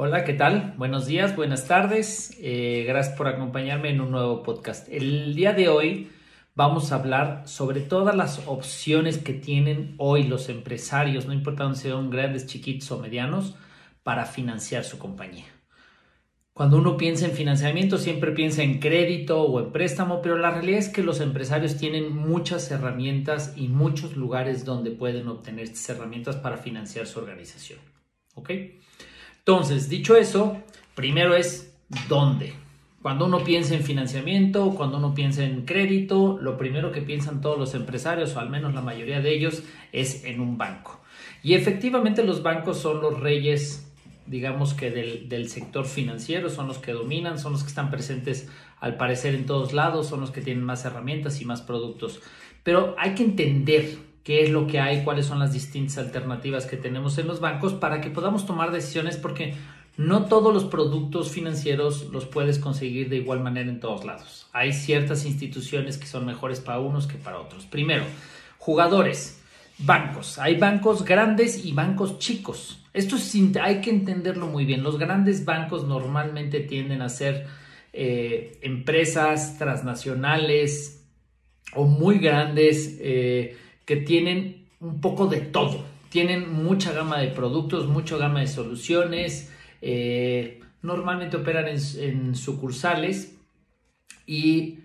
Hola, ¿qué tal? Buenos días, buenas tardes. Eh, gracias por acompañarme en un nuevo podcast. El día de hoy vamos a hablar sobre todas las opciones que tienen hoy los empresarios, no importa si sean grandes, chiquitos o medianos, para financiar su compañía. Cuando uno piensa en financiamiento siempre piensa en crédito o en préstamo, pero la realidad es que los empresarios tienen muchas herramientas y muchos lugares donde pueden obtener estas herramientas para financiar su organización. ¿Ok? Entonces, dicho eso, primero es dónde. Cuando uno piensa en financiamiento, cuando uno piensa en crédito, lo primero que piensan todos los empresarios, o al menos la mayoría de ellos, es en un banco. Y efectivamente los bancos son los reyes, digamos que del, del, sector financiero, son los que dominan, son los que están presentes al parecer en todos lados, son los que tienen más herramientas y más productos. Pero hay que entender qué es lo que hay, cuáles son las distintas alternativas que tenemos en los bancos para que podamos tomar decisiones porque no todos los productos financieros los puedes conseguir de igual manera en todos lados. Hay ciertas instituciones que son mejores para unos que para otros. Primero, jugadores, bancos. Hay bancos grandes y bancos chicos. Esto hay que entenderlo muy bien. Los grandes bancos normalmente tienden a ser eh, empresas transnacionales o muy grandes. Eh, que tienen un poco de todo. Tienen mucha gama de productos, mucha gama de soluciones. Eh, normalmente operan en, sucursales y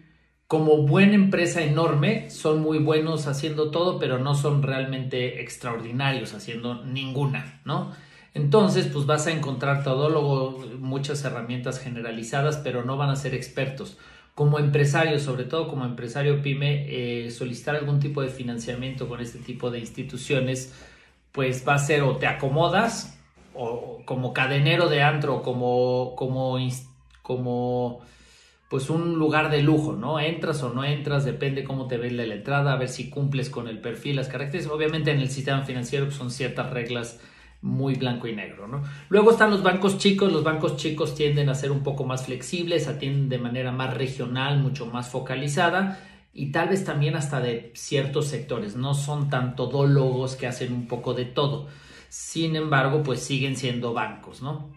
como buena empresa enorme son muy buenos haciendo todo, pero no son realmente extraordinarios haciendo ninguna, ¿no? Entonces, pues vas a encontrar todólogo, muchas herramientas generalizadas, pero no van a ser expertos como empresario, sobre todo como empresario pyme, eh, solicitar algún tipo de financiamiento con este tipo de instituciones, pues va a ser o te acomodas o como cadenero de antro, como, como, como pues un lugar de lujo, ¿no? Entras o no entras, depende cómo te ve la entrada, a ver si cumples con el perfil, las características. Obviamente en el sistema financiero pues, son ciertas reglas muy blanco y negro. ¿no? Luego están los bancos chicos, los bancos chicos tienden a ser un poco más flexibles, atienden de manera más regional, mucho más focalizada y tal vez también hasta de ciertos sectores, no son tanto todólogos que hacen un poco de todo, sin embargo pues siguen siendo bancos. ¿no?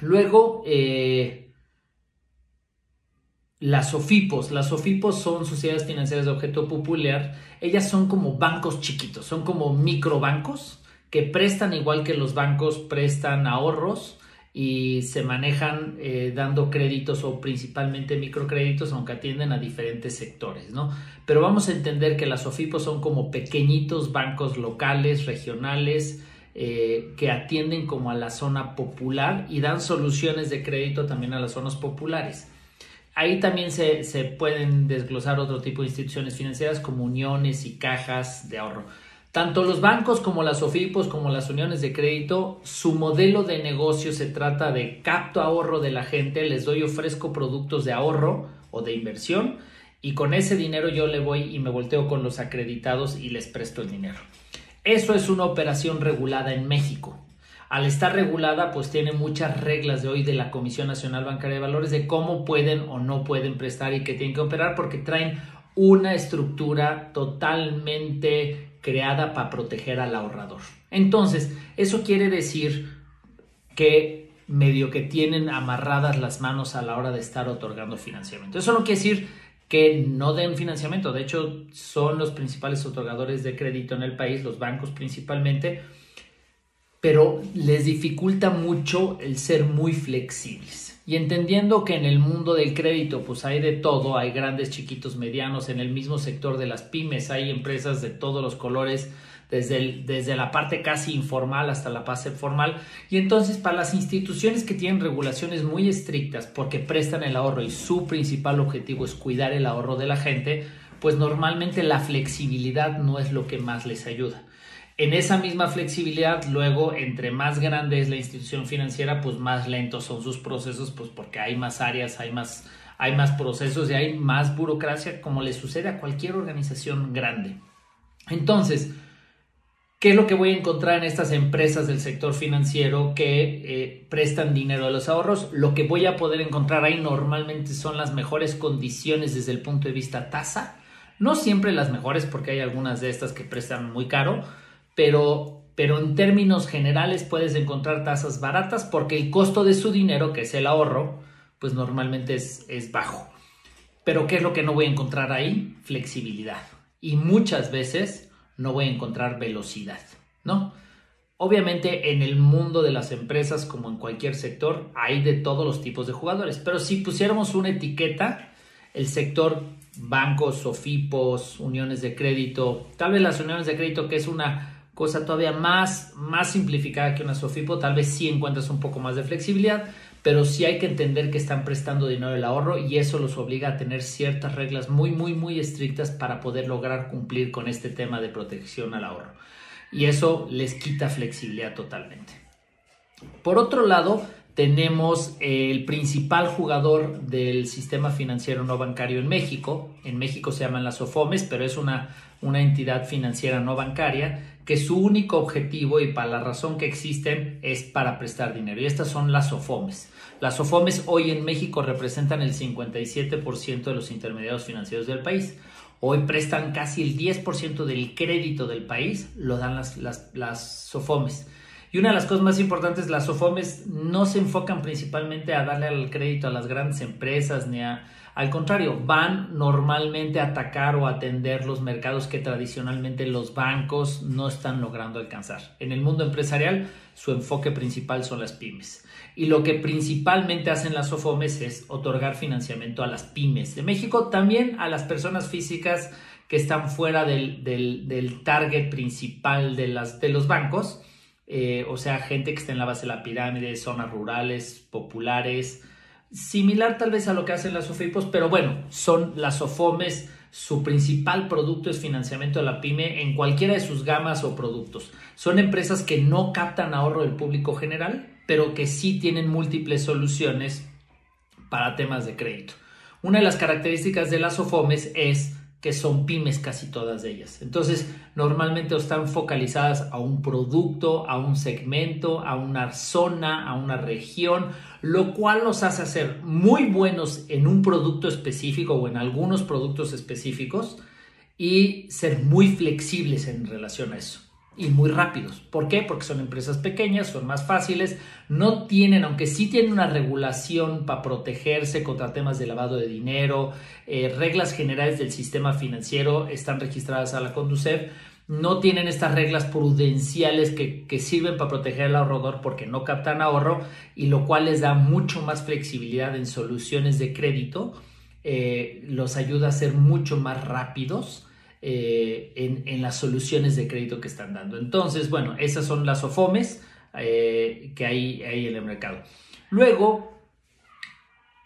Luego... Eh, las SOFIPOS, las SOFIPOS son sociedades financieras de objeto popular, ellas son como bancos chiquitos, son como microbancos, que prestan igual que los bancos prestan ahorros y se manejan eh, dando créditos o principalmente microcréditos, aunque atienden a diferentes sectores, ¿no? Pero vamos a entender que las OFIPOS son como pequeñitos bancos locales, regionales, eh, que atienden como a la zona popular y dan soluciones de crédito también a las zonas populares. Ahí también se, se pueden desglosar otro tipo de instituciones financieras como uniones y cajas de ahorro. Tanto los bancos como las OFIPOS, como las uniones de crédito, su modelo de negocio se trata de capto ahorro de la gente, les doy ofrezco productos de ahorro o de inversión y con ese dinero yo le voy y me volteo con los acreditados y les presto el dinero. Eso es una operación regulada en México. Al estar regulada, pues tiene muchas reglas de hoy de la Comisión Nacional Bancaria de Valores de cómo pueden o no pueden prestar y qué tienen que operar porque traen una estructura totalmente creada para proteger al ahorrador. Entonces, eso quiere decir que medio que tienen amarradas las manos a la hora de estar otorgando financiamiento. Eso no quiere decir que no den financiamiento, de hecho son los principales otorgadores de crédito en el país, los bancos principalmente, pero les dificulta mucho el ser muy flexibles. Y entendiendo que en el mundo del crédito pues hay de todo, hay grandes, chiquitos, medianos, en el mismo sector de las pymes hay empresas de todos los colores, desde, desde la parte casi informal hasta la parte formal. Y entonces para las instituciones que tienen regulaciones muy estrictas porque prestan el ahorro y su principal objetivo es cuidar el ahorro de la gente, pues normalmente la flexibilidad no es lo que más les ayuda. En esa misma flexibilidad, luego, entre más grande es la institución financiera, pues más lentos son sus procesos, pues porque hay más áreas, hay más, hay más procesos y hay más burocracia, como le sucede a cualquier organización grande. Entonces, ¿qué es lo que voy a encontrar en estas empresas del sector financiero que eh, prestan dinero a los ahorros? Lo que voy a poder encontrar ahí normalmente son las mejores condiciones desde el punto de vista tasa. No siempre las mejores porque hay algunas de estas que prestan muy caro, pero pero en términos generales puedes encontrar tasas baratas porque el costo de su dinero, que es el ahorro, pues normalmente es, es bajo. Pero ¿qué es lo que no voy a encontrar ahí? Flexibilidad. Y muchas veces no voy a encontrar velocidad, ¿no? Obviamente en el mundo de las empresas, como en cualquier sector, hay de todos los tipos de jugadores, pero si pusiéramos una etiqueta, el sector bancos, sofipos, uniones de crédito, tal vez las uniones de crédito que es una cosa todavía más, más simplificada que una Sofipo, tal vez sí encuentras un poco más de flexibilidad, pero sí hay que entender que están prestando dinero del ahorro y eso los obliga a tener ciertas reglas muy, muy, muy estrictas para poder lograr cumplir con este tema de protección al ahorro. Y eso les quita flexibilidad totalmente. Por otro lado, tenemos el principal jugador del sistema financiero no bancario en México. En México se llaman las SOFOMES, pero es una, una entidad financiera no bancaria que su único objetivo y para la razón que existen es para prestar dinero. Y estas son las SOFOMES. Las SOFOMES hoy en México representan el 57% de los intermediarios financieros del país. Hoy prestan casi el 10% del crédito del país, lo dan las, las, las SOFOMES. Y una de las cosas más importantes, las SOFOMES no se enfocan principalmente a darle el crédito a las grandes empresas ni a al contrario, van normalmente a atacar o atender los mercados que tradicionalmente los bancos no están logrando alcanzar. En el mundo empresarial, su enfoque principal son las pymes. Y lo que principalmente hacen las SOFOMES es otorgar financiamiento a las pymes de México, también a las personas físicas que están fuera del, target principal de los bancos, eh, o sea, gente que está en la base de la pirámide, zonas rurales, populares, similar tal vez a lo que hacen las SOFIPOS, pero bueno, son las SOFOMES, su principal producto es financiamiento de la pyme en cualquiera de sus gamas o productos. Son empresas que no captan ahorro del público general, pero que sí tienen múltiples soluciones para temas de crédito. Una de las características de las SOFOMES es que son pymes casi todas ellas. Entonces, normalmente están focalizadas a un producto, a un segmento, a una zona, a una región, lo cual los hace ser muy buenos en un producto específico o en algunos productos específicos y ser muy flexibles en relación a eso y muy rápidos. ¿Por qué? Porque son empresas pequeñas, son más fáciles, no tienen, aunque sí tienen una regulación para protegerse contra temas de lavado de dinero, eh, reglas generales del sistema financiero están registradas a la Conducef, no tienen estas reglas prudenciales que, sirven para proteger al ahorrador porque no captan ahorro y lo cual les da mucho más flexibilidad en soluciones de crédito, eh, los ayuda a ser mucho más rápidos eh, en, las soluciones de crédito que están dando. Entonces, bueno, esas son las OFOMES eh, que hay, hay, en el mercado. Luego,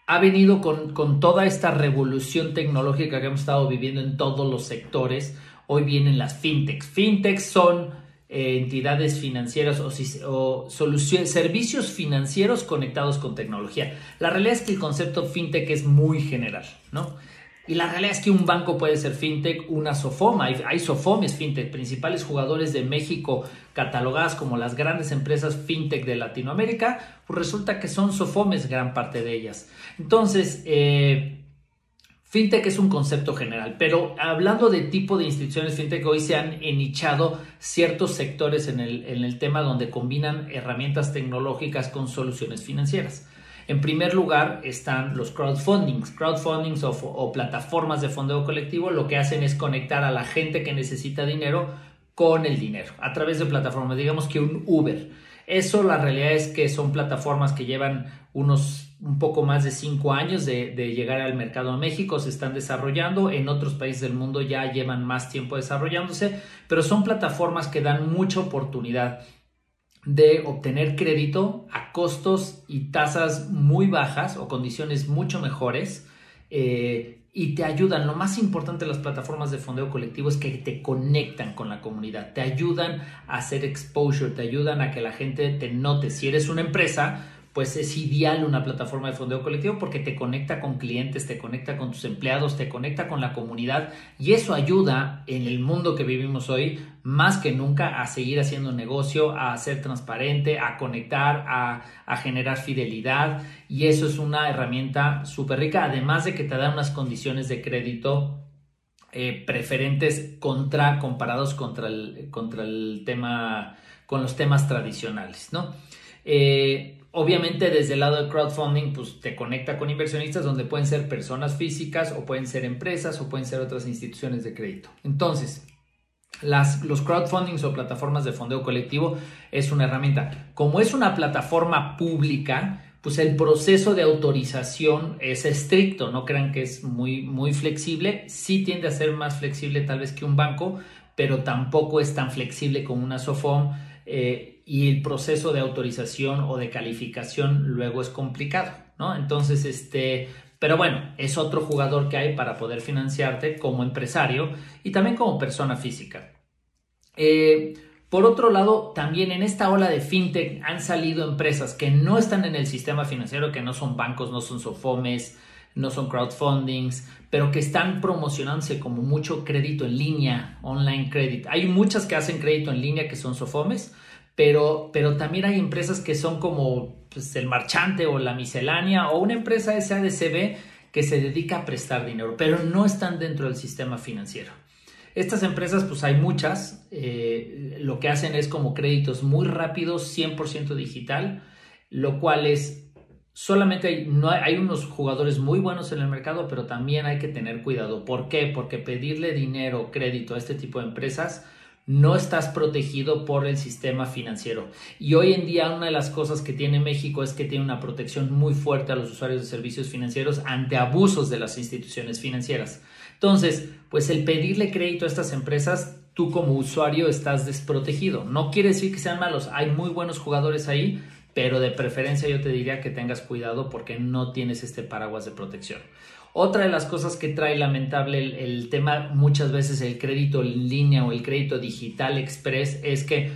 ha venido con, con, toda esta revolución tecnológica que hemos estado viviendo en todos los sectores. Hoy vienen las fintechs. Fintechs son eh, entidades financieras o, o servicios financieros conectados con tecnología. La realidad es que el concepto fintech es muy general, ¿no? Y la realidad es que un banco puede ser fintech, una Sofoma, hay, Sofomes fintech, principales jugadores de México catalogadas como las grandes empresas fintech de Latinoamérica, pues resulta que son Sofomes gran parte de ellas. Entonces, eh, Fintech es un concepto general, pero hablando de tipo de instituciones fintech, hoy se han enichado ciertos sectores en el, en el tema donde combinan herramientas tecnológicas con soluciones financieras. En primer lugar están los crowdfundings. Crowdfundings o, plataformas de fondeo colectivo lo que hacen es conectar a la gente que necesita dinero con el dinero a través de plataformas, digamos que un Uber. Eso la realidad es que son plataformas que llevan unos un poco más de cinco años de, de, llegar al mercado en México, se están desarrollando, en otros países del mundo ya llevan más tiempo desarrollándose, pero son plataformas que dan mucha oportunidad de obtener crédito a costos y tasas muy bajas o condiciones mucho mejores eh, y te ayudan. Lo más importante de las plataformas de fondeo colectivo es que te conectan con la comunidad, te ayudan a hacer exposure, te ayudan a que la gente te note. Si eres una empresa, pues es ideal una plataforma de fondeo colectivo porque te conecta con clientes, te conecta con tus empleados, te conecta con la comunidad y eso ayuda en el mundo que vivimos hoy más que nunca a seguir haciendo negocio, a ser transparente, a conectar, a, generar fidelidad y eso es una herramienta súper rica, además de que te da unas condiciones de crédito eh, preferentes contra, comparados contra el, contra el tema, con los temas tradicionales, ¿no? Eh, obviamente desde el lado de crowdfunding, pues te conecta con inversionistas donde pueden ser personas físicas o pueden ser empresas o pueden ser otras instituciones de crédito. Entonces, las, los crowdfundings o plataformas de fondeo colectivo es una herramienta. Como es una plataforma pública, pues el proceso de autorización es estricto, no crean que es muy, muy flexible, sí tiende a ser más flexible tal vez que un banco, pero tampoco es tan flexible como una SOFOM eh, y el proceso de autorización o de calificación luego es complicado, ¿no? Entonces, este, pero bueno, es otro jugador que hay para poder financiarte como empresario y también como persona física. Eh, por otro lado, también en esta ola de fintech han salido empresas que no están en el sistema financiero, que no son bancos, no son sofomes, no son crowdfundings, pero que están promocionándose como mucho crédito en línea, online credit. Hay muchas que hacen crédito en línea que son sofomes, pero, pero también hay empresas que son como pues, el marchante o la miscelánea o una empresa SADCB que se dedica a prestar dinero, pero no están dentro del sistema financiero. Estas empresas, pues hay muchas, eh, lo que hacen es como créditos muy rápidos, 100% digital, lo cual es, solamente hay, no hay, unos jugadores muy buenos en el mercado, pero también hay que tener cuidado. ¿Por qué? Porque pedirle dinero, crédito a este tipo de empresas, no estás protegido por el sistema financiero. Y hoy en día una de las cosas que tiene México es que tiene una protección muy fuerte a los usuarios de servicios financieros ante abusos de las instituciones financieras. Entonces, pues el pedirle crédito a estas empresas, tú como usuario estás desprotegido. No quiere decir que sean malos, hay muy buenos jugadores ahí, pero de preferencia yo te diría que tengas cuidado porque no tienes este paraguas de protección. Otra de las cosas que trae lamentable el, tema muchas veces el crédito en línea o el crédito digital express es que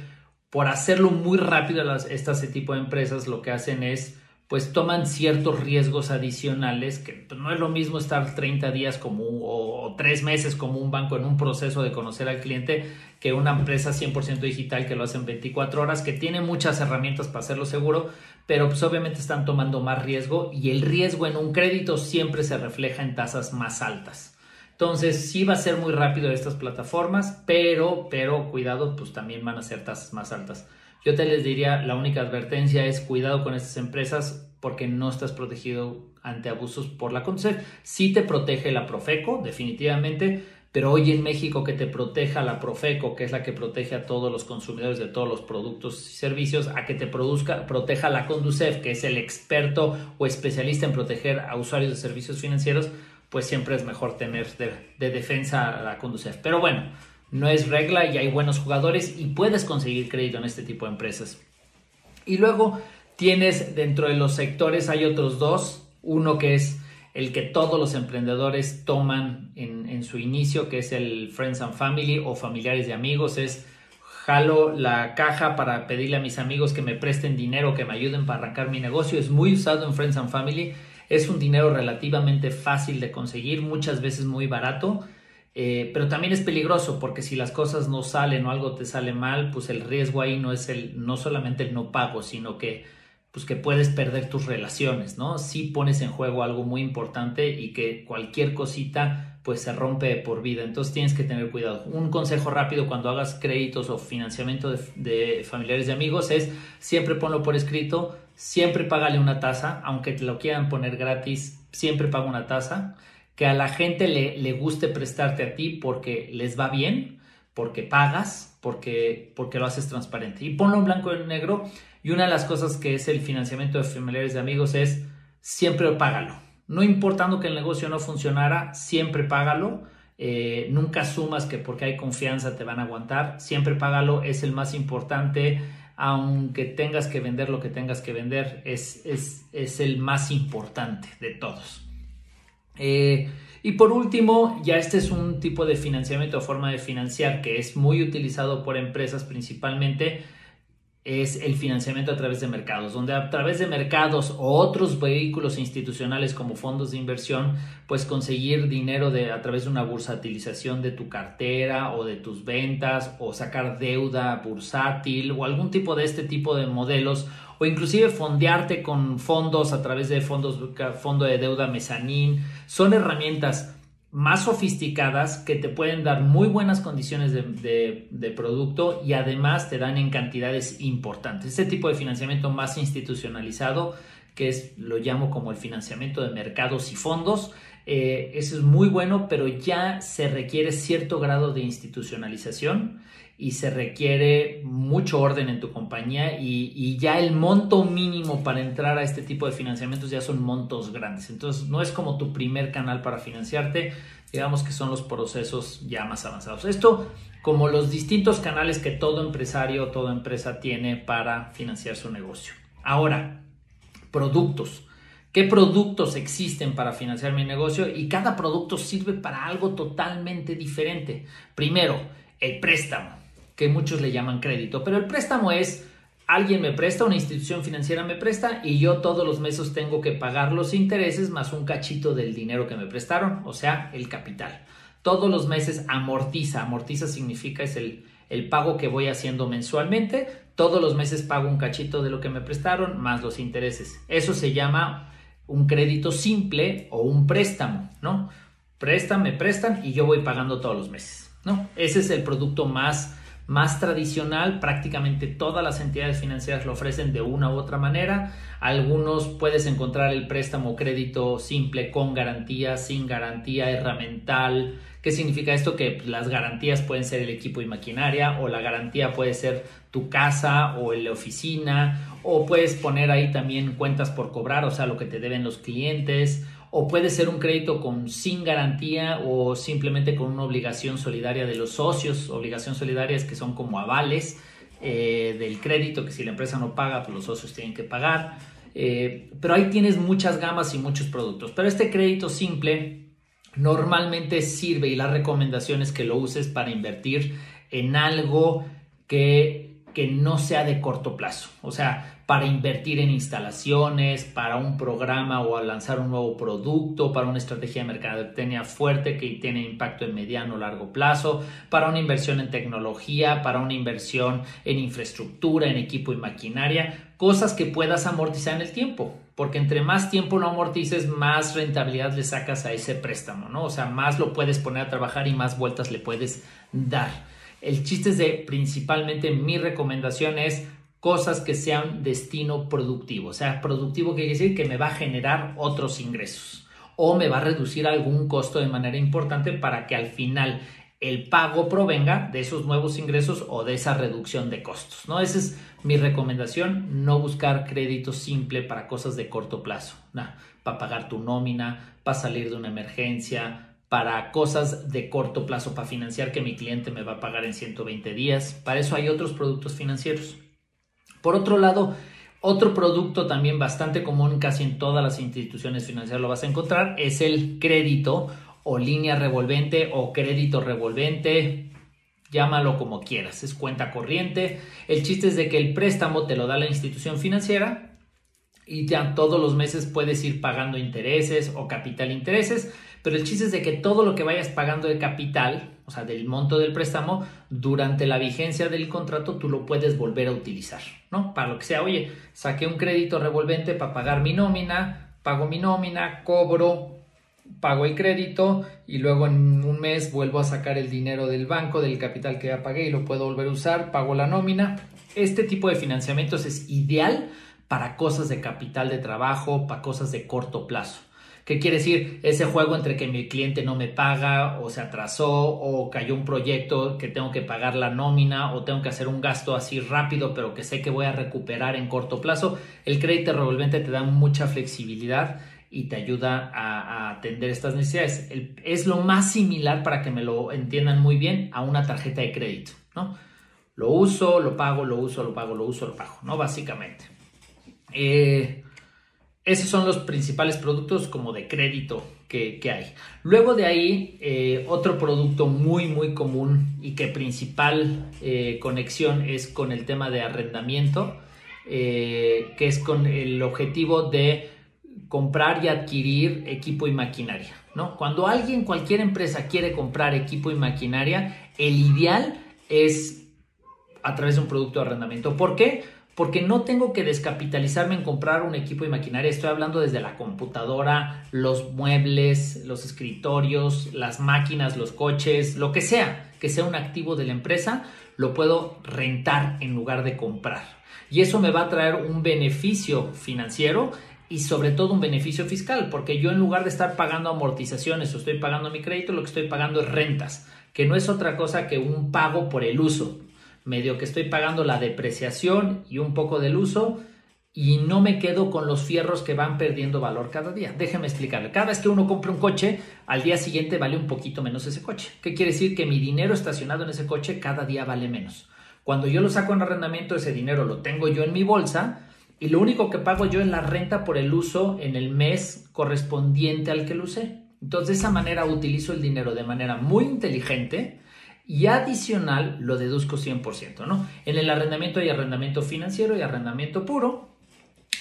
por hacerlo muy rápido este tipo de empresas lo que hacen es pues toman ciertos riesgos adicionales, que pues, no es lo mismo estar 30 días como o, tres meses como un banco en un proceso de conocer al cliente que una empresa 100% digital que lo hace en 24 horas, que tiene muchas herramientas para hacerlo seguro, pero pues obviamente están tomando más riesgo y el riesgo en un crédito siempre se refleja en tasas más altas. Entonces sí va a ser muy rápido estas plataformas, pero, pero cuidado, pues también van a ser tasas más altas. Yo te les diría, la única advertencia es cuidado con estas empresas porque no estás protegido ante abusos por la CONCEF. Sí te protege la Profeco, definitivamente, pero hoy en México que te proteja la Profeco, que es la que protege a todos los consumidores de todos los productos y servicios, a que te produzca, proteja la Conducef, que es el experto o especialista en proteger a usuarios de servicios financieros, pues siempre es mejor tener de, de defensa la Conducef. Pero bueno, no es regla y hay buenos jugadores y puedes conseguir crédito en este tipo de empresas. Y luego tienes dentro de los sectores, hay otros dos. Uno que es el que todos los emprendedores toman en, su inicio, que es el Friends and Family o familiares y amigos. Es jalo la caja para pedirle a mis amigos que me presten dinero, que me ayuden para arrancar mi negocio. Es muy usado en Friends and Family. Es un dinero relativamente fácil de conseguir, muchas veces muy barato eh, pero también es peligroso porque si las cosas no salen o algo te sale mal, pues el riesgo ahí no es el, no solamente el no pago, sino que, pues que puedes perder tus relaciones, ¿no? Si pones en juego algo muy importante y que cualquier cosita pues se rompe por vida. Entonces tienes que tener cuidado. Un consejo rápido cuando hagas créditos o financiamiento de, de familiares y amigos es siempre ponlo por escrito, siempre págale una tasa, aunque te lo quieran poner gratis, siempre paga una tasa que a la gente le, le, guste prestarte a ti porque les va bien, porque pagas, porque, porque lo haces transparente. Y ponlo en blanco y en negro. Y una de las cosas que es el financiamiento de familiares de amigos es siempre págalo. No importando que el negocio no funcionara, siempre págalo. Eh, nunca asumas que porque hay confianza te van a aguantar. Siempre págalo, es el más importante. Aunque tengas que vender lo que tengas que vender, es, es, es el más importante de todos. Eh, y por último, ya este es un tipo de financiamiento o forma de financiar que es muy utilizado por empresas principalmente, es el financiamiento a través de mercados, donde a través de mercados o otros vehículos institucionales como fondos de inversión, pues conseguir dinero de, a través de una bursatilización de tu cartera o de tus ventas o sacar deuda bursátil o algún tipo de este tipo de modelos o inclusive fondearte con fondos a través de fondos, fondo de deuda mezanín. Son herramientas más sofisticadas que te pueden dar muy buenas condiciones de, producto y además te dan en cantidades importantes. Este tipo de financiamiento más institucionalizado, que es lo llamo como el financiamiento de mercados y fondos, eh, eso es muy bueno, pero ya se requiere cierto grado de institucionalización y se requiere mucho orden en tu compañía y, ya el monto mínimo para entrar a este tipo de financiamientos ya son montos grandes. Entonces no es como tu primer canal para financiarte, digamos que son los procesos ya más avanzados. Esto como los distintos canales que todo empresario, toda empresa tiene para financiar su negocio. Ahora, productos. ¿Qué productos existen para financiar mi negocio? Y cada producto sirve para algo totalmente diferente. Primero, el préstamo que muchos le llaman crédito, pero el préstamo es alguien me presta, una institución financiera me presta y yo todos los meses tengo que pagar los intereses más un cachito del dinero que me prestaron, o sea, el capital. Todos los meses amortiza, amortiza significa es el, el pago que voy haciendo mensualmente, todos los meses pago un cachito de lo que me prestaron más los intereses. Eso se llama un crédito simple o un préstamo, ¿no? Prestan, me prestan y yo voy pagando todos los meses, ¿no? Ese es el producto más más tradicional, prácticamente todas las entidades financieras lo ofrecen de una u otra manera. Algunos puedes encontrar el préstamo crédito simple con garantía, sin garantía, herramental. ¿Qué significa esto? Que las garantías pueden ser el equipo y maquinaria o la garantía puede ser tu casa o la oficina o puedes poner ahí también cuentas por cobrar, o sea, lo que te deben los clientes o puede ser un crédito con sin garantía o simplemente con una obligación solidaria de los socios, obligaciones solidarias que son como avales eh, del crédito que si la empresa no paga, pues los socios tienen que pagar. Eh, pero ahí tienes muchas gamas y muchos productos. Pero este crédito simple normalmente sirve y la recomendación es que lo uses para invertir en algo que, que no sea de corto plazo. O sea, para invertir en instalaciones, para un programa o a lanzar un nuevo producto, para una estrategia de mercadotecnia fuerte que tiene impacto en mediano o largo plazo, para una inversión en tecnología, para una inversión en infraestructura, en equipo y maquinaria, cosas que puedas amortizar en el tiempo, porque entre más tiempo lo amortices, más rentabilidad le sacas a ese préstamo, ¿no? O sea, más lo puedes poner a trabajar y más vueltas le puedes dar. El chiste es de principalmente mi recomendación es cosas que sean destino productivo. O sea, productivo quiere decir que me va a generar otros ingresos o me va a reducir algún costo de manera importante para que al final el pago provenga de esos nuevos ingresos o de esa reducción de costos. ¿no? Esa es mi recomendación, no buscar crédito simple para cosas de corto plazo, para pagar tu nómina, para salir de una emergencia, para cosas de corto plazo, para financiar que mi cliente me va a pagar en 120 días. Para eso hay otros productos financieros. Por otro lado, otro producto también bastante común casi en todas las instituciones financieras lo vas a encontrar es el crédito o línea revolvente o crédito revolvente, llámalo como quieras, es cuenta corriente. El chiste es de que el préstamo te lo da la institución financiera y ya todos los meses puedes ir pagando intereses o capital intereses, pero el chiste es de que todo lo que vayas pagando de capital, o sea, del monto del préstamo, durante la vigencia del contrato tú lo puedes volver a utilizar, ¿no? Para lo que sea, oye, saqué un crédito revolvente para pagar mi nómina, pago mi nómina, cobro, pago el crédito y luego en un mes vuelvo a sacar el dinero del banco, del capital que ya pagué y lo puedo volver a usar, pago la nómina. Este tipo de financiamientos es ideal para cosas de capital de trabajo, para cosas de corto plazo. ¿Qué quiere decir? Ese juego entre que mi cliente no me paga o se atrasó o cayó un proyecto que tengo que pagar la nómina o tengo que hacer un gasto así rápido pero que sé que voy a recuperar en corto plazo. El crédito revolvente te da mucha flexibilidad y te ayuda a, atender estas necesidades. es lo más similar para que me lo entiendan muy bien a una tarjeta de crédito, ¿no? Lo uso, lo pago, lo uso, lo pago, lo uso, lo pago, ¿no? Básicamente. Eh, esos son los principales productos como de crédito que, hay. Luego de ahí, eh, otro producto muy, muy común y que principal eh, conexión es con el tema de arrendamiento, que es con el objetivo de comprar y adquirir equipo y maquinaria. ¿no? Cuando alguien, cualquier empresa quiere comprar equipo y maquinaria, el ideal es a través de un producto de arrendamiento. ¿Por qué? Porque no tengo que descapitalizarme en comprar un equipo y maquinaria. Estoy hablando desde la computadora, los muebles, los escritorios, las máquinas, los coches, lo que sea, que sea un activo de la empresa, lo puedo rentar en lugar de comprar. Y eso me va a traer un beneficio financiero y sobre todo un beneficio fiscal, porque yo en lugar de estar pagando amortizaciones o estoy pagando mi crédito, lo que estoy pagando es rentas, que no es otra cosa que un pago por el uso medio que estoy pagando la depreciación y un poco del uso y no me quedo con los fierros que van perdiendo valor cada día. Déjeme explicarle. Cada vez que uno compra un coche, al día siguiente vale un poquito menos ese coche. ¿Qué quiere decir? Que mi dinero estacionado en ese coche cada día vale menos. Cuando yo lo saco en arrendamiento, ese dinero lo tengo yo en mi bolsa y lo único que pago yo es la renta por el uso en el mes correspondiente al que lo usé. Entonces, de esa manera utilizo el dinero de manera muy inteligente y adicional lo deduzco 100%, ¿no? En el arrendamiento hay arrendamiento financiero y arrendamiento puro.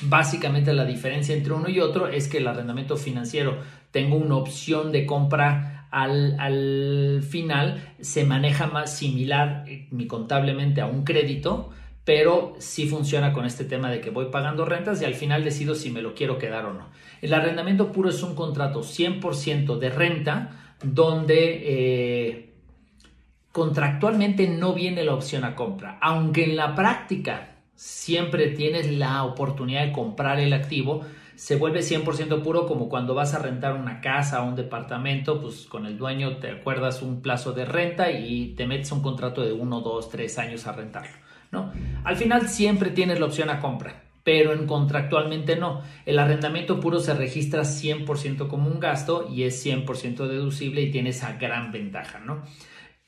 Básicamente la diferencia entre uno y otro es que el arrendamiento financiero tengo una opción de compra al, al final, se maneja más similar eh, mi contablemente a un crédito, pero sí funciona con este tema de que voy pagando rentas y al final decido si me lo quiero quedar o no. El arrendamiento puro es un contrato 100% de renta donde... Eh, contractualmente no viene la opción a compra, aunque en la práctica siempre tienes la oportunidad de comprar el activo, se vuelve 100% puro como cuando vas a rentar una casa o un departamento, pues con el dueño te acuerdas un plazo de renta y te metes un contrato de 1, 2, 3 años a rentarlo, ¿no? Al final siempre tienes la opción a compra, pero en contractualmente no. El arrendamiento puro se registra 100% como un gasto y es 100% deducible y tiene esa gran ventaja, ¿no?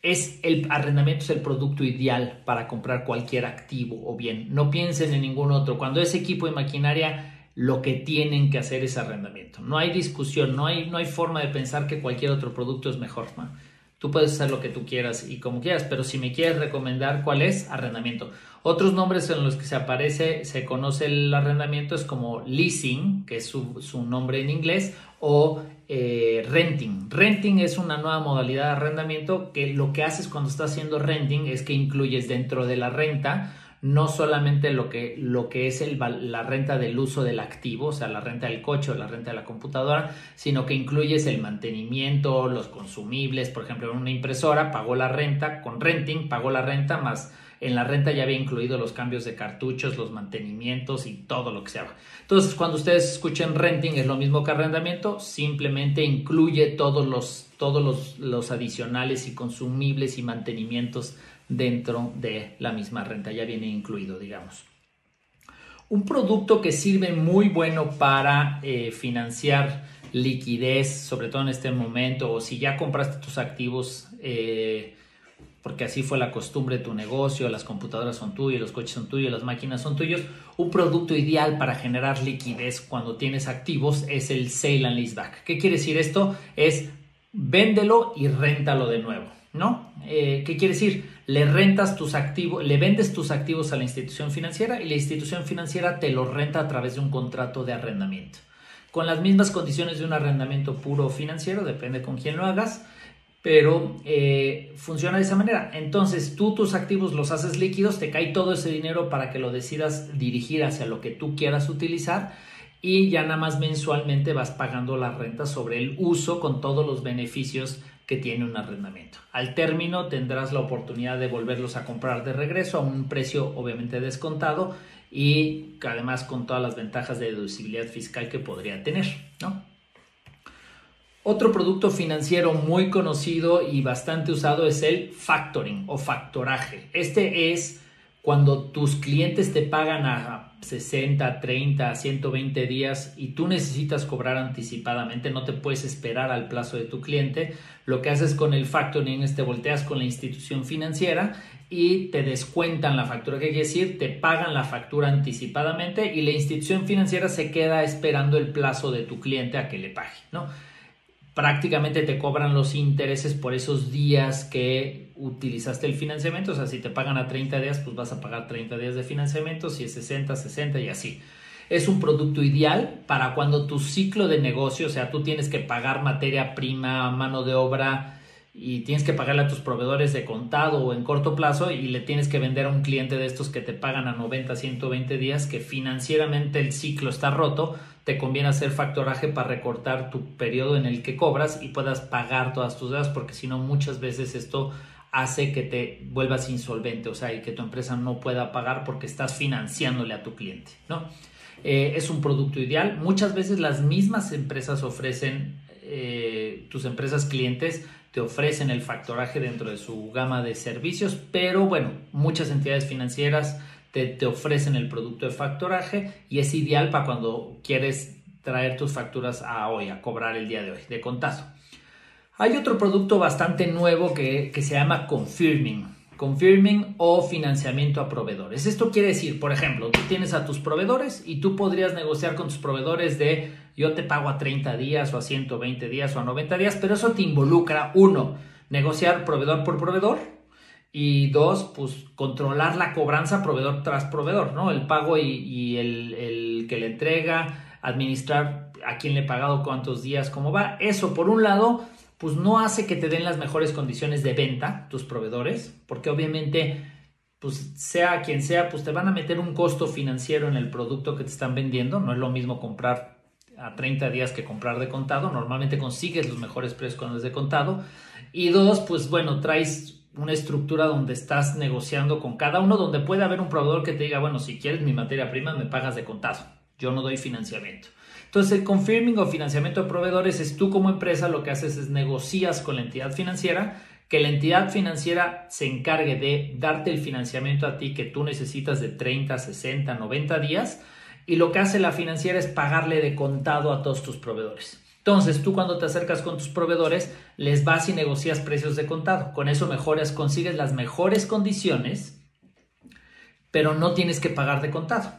Es el arrendamiento es el producto ideal para comprar cualquier activo o bien. No piensen en ningún otro. Cuando es equipo y maquinaria, lo que tienen que hacer es arrendamiento. No hay discusión, no hay, no hay forma de pensar que cualquier otro producto es mejor. Tú puedes hacer lo que tú quieras y como quieras, pero si me quieres recomendar cuál es, arrendamiento. Otros nombres en los que se aparece, se conoce el arrendamiento es como leasing, que es su, su nombre en inglés, o eh, renting. Renting es una nueva modalidad de arrendamiento que lo que haces cuando estás haciendo renting es que incluyes dentro de la renta no solamente lo que, lo que es el, la renta del uso del activo, o sea, la renta del coche o la renta de la computadora, sino que incluyes el mantenimiento, los consumibles, por ejemplo, una impresora pagó la renta, con renting pagó la renta más en la renta ya había incluido los cambios de cartuchos, los mantenimientos y todo lo que sea. Entonces, cuando ustedes escuchen renting es lo mismo que arrendamiento, simplemente incluye todos los, todos los, los adicionales y consumibles y mantenimientos dentro de la misma renta, ya viene incluido, digamos. Un producto que sirve muy bueno para eh, financiar liquidez, sobre todo en este momento, o si ya compraste tus activos eh, porque así fue la costumbre de tu negocio, las computadoras son tuyas, los coches son tuyos, las máquinas son tuyos. Un producto ideal para generar liquidez cuando tienes activos es el sale and leaseback. ¿Qué quiere decir esto? Es véndelo y réntalo de nuevo, ¿no? Eh, ¿Qué quiere decir? Le rentas tus activos, le vendes tus activos a la institución financiera y la institución financiera te lo renta a través de un contrato de arrendamiento. Con las mismas condiciones de un arrendamiento puro financiero, depende con quién lo hagas pero eh, funciona de esa manera. Entonces tú tus activos los haces líquidos, te cae todo ese dinero para que lo decidas dirigir hacia lo que tú quieras utilizar y ya nada más mensualmente vas pagando la renta sobre el uso con todos los beneficios que tiene un arrendamiento. Al término tendrás la oportunidad de volverlos a comprar de regreso a un precio obviamente descontado y además con todas las ventajas de deducibilidad fiscal que podría tener, ¿no? Otro producto financiero muy conocido y bastante usado es el factoring o factoraje. Este es cuando tus clientes te pagan a 60, 30, 120 días y tú necesitas cobrar anticipadamente, no te puedes esperar al plazo de tu cliente, lo que haces con el factoring es te volteas con la institución financiera y te descuentan la factura, ¿qué quiere decir? Te pagan la factura anticipadamente y la institución financiera se queda esperando el plazo de tu cliente a que le pague, ¿no? Prácticamente te cobran los intereses por esos días que utilizaste el financiamiento. O sea, si te pagan a 30 días, pues vas a pagar 30 días de financiamiento, si es 60, 60 y así. Es un producto ideal para cuando tu ciclo de negocio, o sea, tú tienes que pagar materia prima, mano de obra y tienes que pagarle a tus proveedores de contado o en corto plazo y le tienes que vender a un cliente de estos que te pagan a 90, 120 días, que financieramente el ciclo está roto, te conviene hacer factoraje para recortar tu periodo en el que cobras y puedas pagar todas tus deudas, porque si no muchas veces esto hace que te vuelvas insolvente, o sea, y que tu empresa no pueda pagar porque estás financiándole a tu cliente, ¿no? Eh, es un producto ideal. Muchas veces las mismas empresas ofrecen, eh, tus empresas clientes, te ofrecen el factoraje dentro de su gama de servicios, pero bueno, muchas entidades financieras te, ofrecen el producto de factoraje y es ideal para cuando quieres traer tus facturas a hoy, a cobrar el día de hoy, de contado. Hay otro producto bastante nuevo que, que se llama Confirming confirming o financiamiento a proveedores. Esto quiere decir, por ejemplo, tú tienes a tus proveedores y tú podrías negociar con tus proveedores de yo te pago a 30 días o a 120 días o a 90 días, pero eso te involucra, uno, negociar proveedor por proveedor y dos, pues controlar la cobranza proveedor tras proveedor, ¿no? El pago y, el, el que le entrega, administrar a quién le he pagado, cuántos días, cómo va. Eso, por un lado, pues no hace que te den las mejores condiciones de venta tus proveedores, porque obviamente, pues sea quien sea, pues te van a meter un costo financiero en el producto que te están vendiendo. No es lo mismo comprar a 30 días que comprar de contado. Normalmente consigues los mejores precios cuando es de contado. Y dos, pues bueno, traes una estructura donde estás negociando con cada uno, donde puede haber un proveedor que te diga, bueno, si quieres mi materia prima, me pagas de contado. Yo no doy financiamiento. Entonces, el confirming o financiamiento de proveedores es tú como empresa lo que haces es negocias con la entidad financiera, que la entidad financiera se encargue de darte el financiamiento a ti que tú necesitas de 30, 60, 90 días y lo que hace la financiera es pagarle de contado a todos tus proveedores. Entonces, tú cuando te acercas con tus proveedores, les vas y negocias precios de contado. Con eso mejoras, consigues las mejores condiciones, pero no tienes que pagar de contado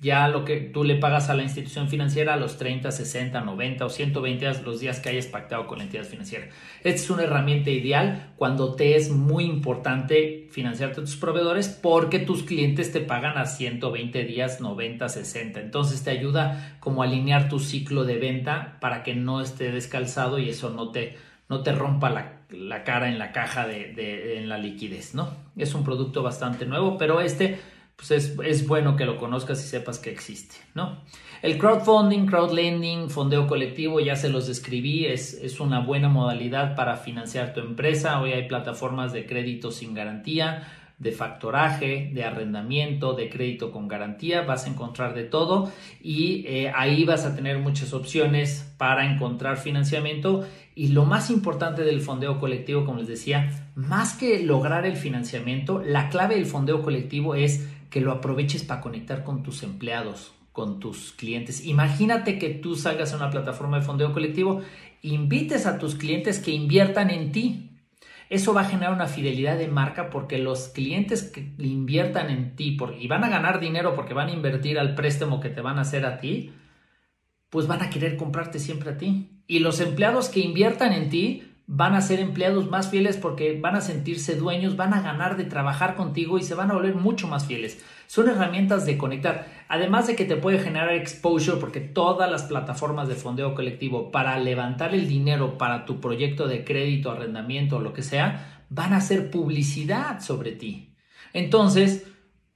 ya lo que tú le pagas a la institución financiera a los 30, 60, 90 o 120 días, los días que hayas pactado con la entidad financiera. Esta es una herramienta ideal cuando te es muy importante financiarte a tus proveedores porque tus clientes te pagan a 120 días, 90, 60. Entonces te ayuda como a alinear tu ciclo de venta para que no esté descalzado y eso no te, no te rompa la, cara en la caja de, en la liquidez, ¿no? Es un producto bastante nuevo, pero este pues es, bueno que lo conozcas y sepas que existe, ¿no? El crowdfunding, crowdlending, fondeo colectivo, ya se los describí, es, es una buena modalidad para financiar tu empresa. Hoy hay plataformas de crédito sin garantía, de factoraje, de arrendamiento, de crédito con garantía, vas a encontrar de todo y eh, ahí vas a tener muchas opciones para encontrar financiamiento y lo más importante del fondeo colectivo, como les decía, más que lograr el financiamiento, la clave del fondeo colectivo es que lo aproveches para conectar con tus empleados, con tus clientes. Imagínate que tú salgas a una plataforma de fondeo colectivo, invites a tus clientes que inviertan en ti. Eso va a generar una fidelidad de marca porque los clientes que inviertan en ti y van a ganar dinero porque van a invertir al préstamo que te van a hacer a ti, pues van a querer comprarte siempre a ti. Y los empleados que inviertan en ti van a ser empleados más fieles porque van a sentirse dueños, van a ganar de trabajar contigo y se van a volver mucho más fieles. Son herramientas de conectar, además de que te puede generar exposure porque todas las plataformas de fondeo colectivo para levantar el dinero para tu proyecto de crédito, arrendamiento o lo que sea, van a hacer publicidad sobre ti. Entonces,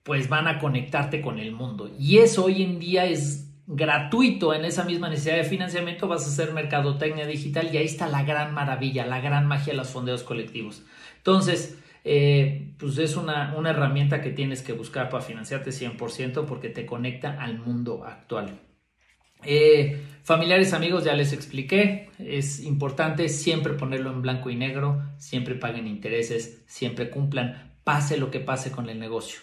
pues van a conectarte con el mundo. Y eso hoy en día es gratuito en esa misma necesidad de financiamiento, vas a hacer mercadotecnia digital y ahí está la gran maravilla, la gran magia de los fondeos colectivos. Entonces, eh, pues es una, herramienta que tienes que buscar para financiarte 100% porque te conecta al mundo actual. Eh, familiares, amigos, ya les expliqué, es importante siempre ponerlo en blanco y negro, siempre paguen intereses, siempre cumplan, pase lo que pase con el negocio.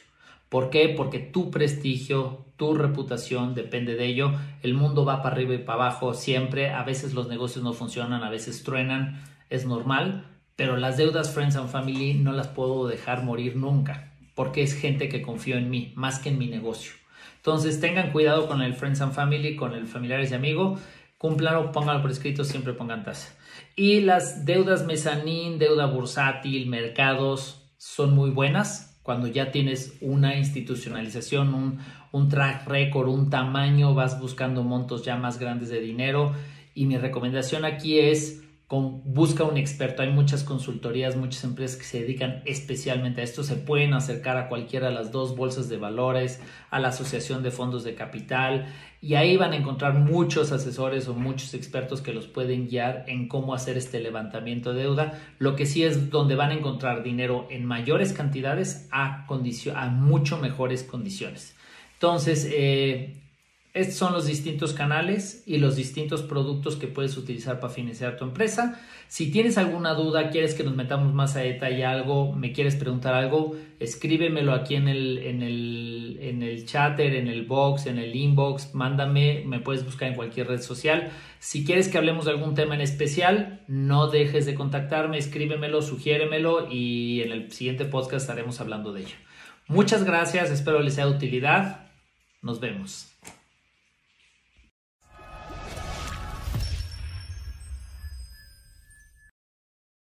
¿Por qué? Porque tu prestigio, tu reputación depende de ello. El mundo va para arriba y para abajo siempre. A veces los negocios no funcionan, a veces truenan. Es normal. Pero las deudas Friends and Family no las puedo dejar morir nunca. Porque es gente que confío en mí, más que en mi negocio. Entonces tengan cuidado con el Friends and Family, con el familiares y amigos. Cúmplanlo, pónganlo por escrito, siempre pongan tasa. Y las deudas mezanín, deuda bursátil, mercados, son muy buenas cuando ya tienes una institucionalización, un, un track record, un tamaño, vas buscando montos ya más grandes de dinero. Y mi recomendación aquí es busca un experto. Hay muchas consultorías, muchas empresas que se dedican especialmente a esto. Se pueden acercar a cualquiera de las dos bolsas de valores, a la Asociación de Fondos de Capital y ahí van a encontrar muchos asesores o muchos expertos que los pueden guiar en cómo hacer este levantamiento de deuda. Lo que sí es donde van a encontrar dinero en mayores cantidades a, a mucho mejores condiciones. Entonces, eh, estos son los distintos canales y los distintos productos que puedes utilizar para financiar tu empresa. Si tienes alguna duda, quieres que nos metamos más a detalle algo, me quieres preguntar algo, escríbemelo aquí en el, en el, en el chatter, en el box, en el inbox, mándame, me puedes buscar en cualquier red social. Si quieres que hablemos de algún tema en especial, no dejes de contactarme, escríbemelo, sugiéremelo y en el siguiente podcast estaremos hablando de ello. Muchas gracias, espero les sea de utilidad. Nos vemos.